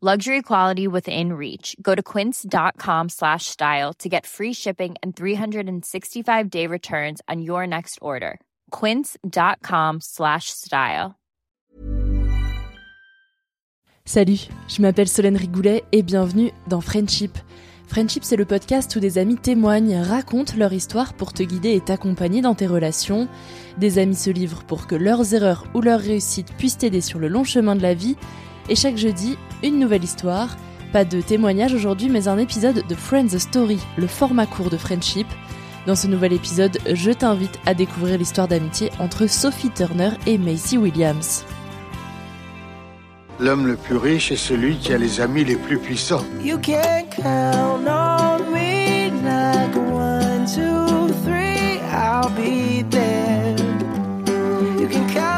Luxury quality within reach. Go to quince.com slash style to get free shipping and 365 day returns on your next order. Quince.com slash style. Salut, je m'appelle Solène Rigoulet et bienvenue dans Friendship. Friendship, c'est le podcast où des amis témoignent, racontent leur histoire pour te guider et t'accompagner dans tes relations. Des amis se livrent pour que leurs erreurs ou leurs réussites puissent t'aider sur le long chemin de la vie. Et chaque jeudi, une nouvelle histoire. Pas de témoignage aujourd'hui, mais un épisode de Friends Story, le format court de Friendship. Dans ce nouvel épisode, je t'invite à découvrir l'histoire d'amitié entre Sophie Turner et Macy Williams. L'homme le plus riche est celui qui a les amis les plus puissants. You can count on me like one, two, three, I'll be there. You can count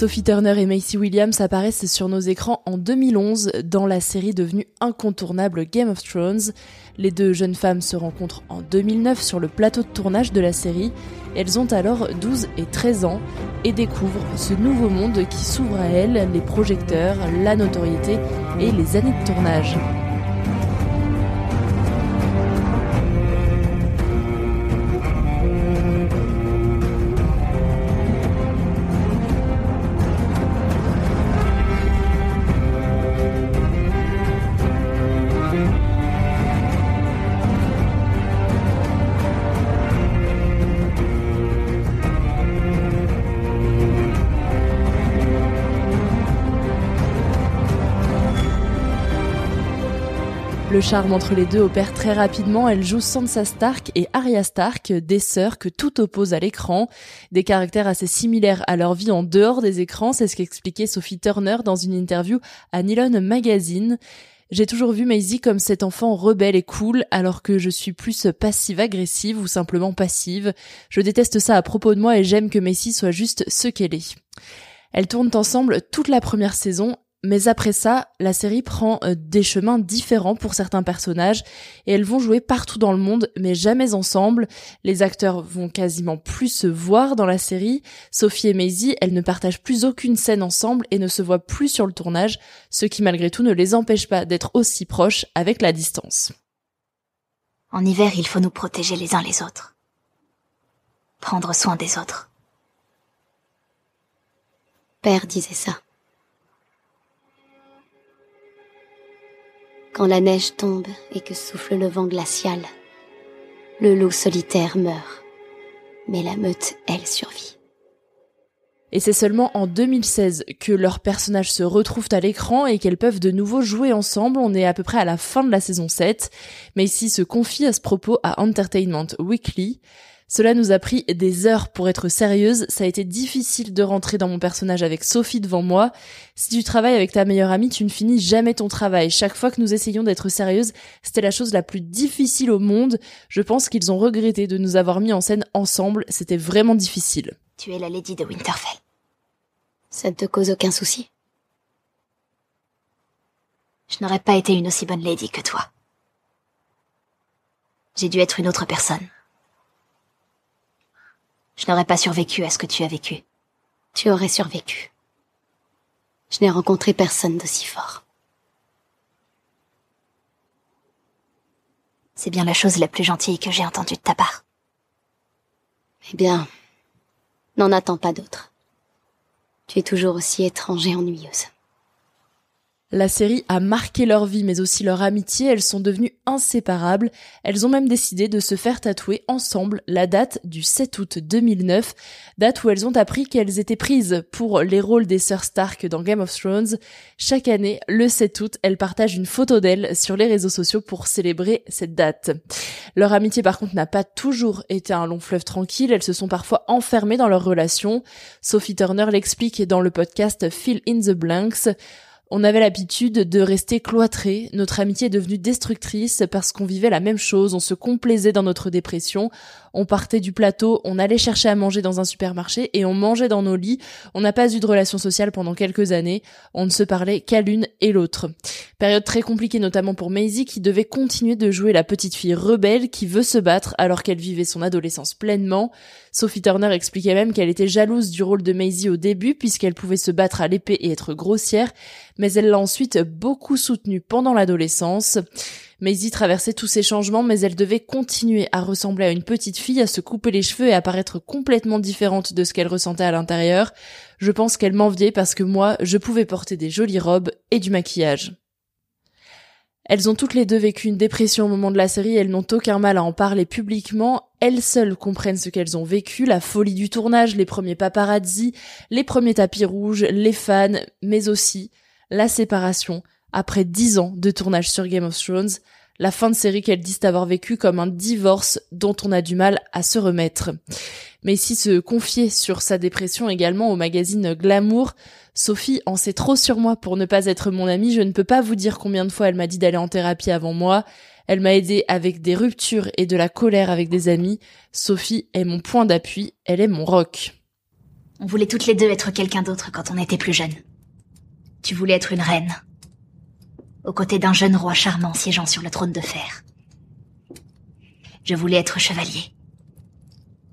Sophie Turner et Macy Williams apparaissent sur nos écrans en 2011 dans la série devenue incontournable Game of Thrones. Les deux jeunes femmes se rencontrent en 2009 sur le plateau de tournage de la série. Elles ont alors 12 et 13 ans et découvrent ce nouveau monde qui s'ouvre à elles, les projecteurs, la notoriété et les années de tournage. Le charme entre les deux opère très rapidement. Elle joue Sansa Stark et Arya Stark, des sœurs que tout oppose à l'écran. Des caractères assez similaires à leur vie en dehors des écrans, c'est ce qu'expliquait Sophie Turner dans une interview à Nylon Magazine. J'ai toujours vu Maisie comme cet enfant rebelle et cool, alors que je suis plus passive-agressive ou simplement passive. Je déteste ça à propos de moi et j'aime que Maisie soit juste ce qu'elle est. Elles tournent ensemble toute la première saison mais après ça, la série prend euh, des chemins différents pour certains personnages et elles vont jouer partout dans le monde, mais jamais ensemble. Les acteurs vont quasiment plus se voir dans la série. Sophie et Maisie, elles ne partagent plus aucune scène ensemble et ne se voient plus sur le tournage, ce qui malgré tout ne les empêche pas d'être aussi proches avec la distance. En hiver, il faut nous protéger les uns les autres. Prendre soin des autres. Père disait ça. Quand la neige tombe et que souffle le vent glacial, le loup solitaire meurt, mais la meute, elle, survit. Et c'est seulement en 2016 que leurs personnages se retrouvent à l'écran et qu'elles peuvent de nouveau jouer ensemble. On est à peu près à la fin de la saison 7. Mais ici se confie à ce propos à Entertainment Weekly. Cela nous a pris des heures pour être sérieuse, ça a été difficile de rentrer dans mon personnage avec Sophie devant moi. Si tu travailles avec ta meilleure amie, tu ne finis jamais ton travail. Chaque fois que nous essayions d'être sérieuses, c'était la chose la plus difficile au monde. Je pense qu'ils ont regretté de nous avoir mis en scène ensemble, c'était vraiment difficile. Tu es la Lady de Winterfell. Ça ne te cause aucun souci Je n'aurais pas été une aussi bonne lady que toi. J'ai dû être une autre personne. Je n'aurais pas survécu à ce que tu as vécu. Tu aurais survécu. Je n'ai rencontré personne d'aussi fort. C'est bien la chose la plus gentille que j'ai entendue de ta part. Eh bien, n'en attends pas d'autre. Tu es toujours aussi étrange et ennuyeuse. La série a marqué leur vie mais aussi leur amitié, elles sont devenues inséparables. Elles ont même décidé de se faire tatouer ensemble la date du 7 août 2009, date où elles ont appris qu'elles étaient prises pour les rôles des sœurs Stark dans Game of Thrones. Chaque année, le 7 août, elles partagent une photo d'elles sur les réseaux sociaux pour célébrer cette date. Leur amitié par contre n'a pas toujours été un long fleuve tranquille, elles se sont parfois enfermées dans leur relation. Sophie Turner l'explique dans le podcast Fill in the Blanks. On avait l'habitude de rester cloîtrés, notre amitié est devenue destructrice parce qu'on vivait la même chose, on se complaisait dans notre dépression, on partait du plateau, on allait chercher à manger dans un supermarché et on mangeait dans nos lits. On n'a pas eu de relation sociale pendant quelques années. On ne se parlait qu'à l'une et l'autre. Période très compliquée notamment pour Maisie qui devait continuer de jouer la petite fille rebelle qui veut se battre alors qu'elle vivait son adolescence pleinement. Sophie Turner expliquait même qu'elle était jalouse du rôle de Maisie au début puisqu'elle pouvait se battre à l'épée et être grossière, mais elle l'a ensuite beaucoup soutenue pendant l'adolescence. Maisie traversait tous ces changements, mais elle devait continuer à ressembler à une petite fille, à se couper les cheveux et à paraître complètement différente de ce qu'elle ressentait à l'intérieur. Je pense qu'elle m'enviait parce que moi, je pouvais porter des jolies robes et du maquillage. Elles ont toutes les deux vécu une dépression au moment de la série, elles n'ont aucun mal à en parler publiquement, elles seules comprennent ce qu'elles ont vécu, la folie du tournage, les premiers paparazzi, les premiers tapis rouges, les fans, mais aussi la séparation, après dix ans de tournage sur Game of Thrones, la fin de série qu'elles disent avoir vécu comme un divorce dont on a du mal à se remettre. Mais si se confier sur sa dépression également au magazine Glamour, Sophie en sait trop sur moi pour ne pas être mon amie, je ne peux pas vous dire combien de fois elle m'a dit d'aller en thérapie avant moi, elle m'a aidé avec des ruptures et de la colère avec des amis, Sophie est mon point d'appui, elle est mon rock. On voulait toutes les deux être quelqu'un d'autre quand on était plus jeunes. Tu voulais être une reine, aux côtés d'un jeune roi charmant siégeant sur le trône de fer. Je voulais être chevalier,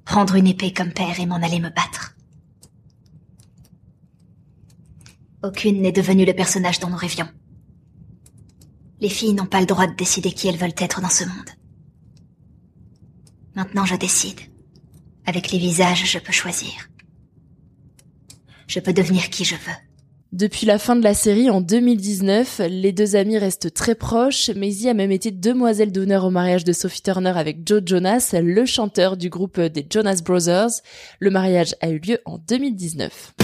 prendre une épée comme père et m'en aller me battre. Aucune n'est devenue le personnage dont nous rêvions. Les filles n'ont pas le droit de décider qui elles veulent être dans ce monde. Maintenant je décide. Avec les visages, je peux choisir. Je peux devenir qui je veux. Depuis la fin de la série en 2019, les deux amis restent très proches. Maisie a même été demoiselle d'honneur au mariage de Sophie Turner avec Joe Jonas, le chanteur du groupe des Jonas Brothers. Le mariage a eu lieu en 2019.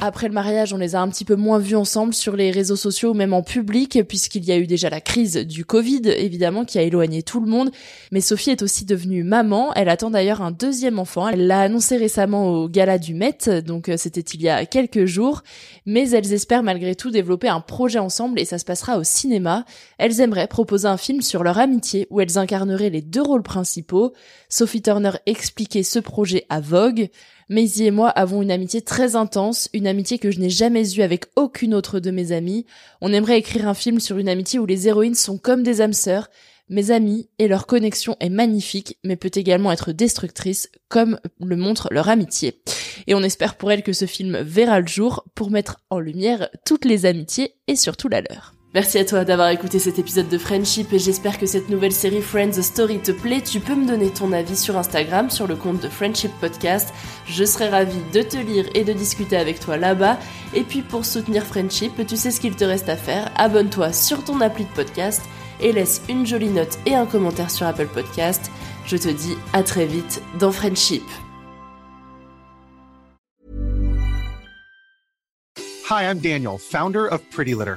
Après le mariage, on les a un petit peu moins vus ensemble sur les réseaux sociaux, même en public, puisqu'il y a eu déjà la crise du Covid, évidemment, qui a éloigné tout le monde. Mais Sophie est aussi devenue maman. Elle attend d'ailleurs un deuxième enfant. Elle l'a annoncé récemment au gala du Met, donc euh, c'était il y a quelques jours. Mais elles espèrent malgré tout développer un projet ensemble et ça se passera au cinéma. Elles aimeraient proposer un film sur leur amitié où elles incarneraient les deux rôles principaux. Sophie Turner expliquait ce projet à Vogue. Maisie et moi avons une amitié très intense, une amitié que je n'ai jamais eue avec aucune autre de mes amies. On aimerait écrire un film sur une amitié où les héroïnes sont comme des âmes sœurs. Mes amis et leur connexion est magnifique, mais peut également être destructrice, comme le montre leur amitié. Et on espère pour elle que ce film verra le jour pour mettre en lumière toutes les amitiés et surtout la leur. Merci à toi d'avoir écouté cet épisode de Friendship et j'espère que cette nouvelle série Friends Story te plaît. Tu peux me donner ton avis sur Instagram, sur le compte de Friendship Podcast. Je serai ravie de te lire et de discuter avec toi là-bas. Et puis pour soutenir Friendship, tu sais ce qu'il te reste à faire. Abonne-toi sur ton appli de podcast et laisse une jolie note et un commentaire sur Apple Podcast. Je te dis à très vite dans Friendship. Hi, I'm Daniel, founder of Pretty Litter.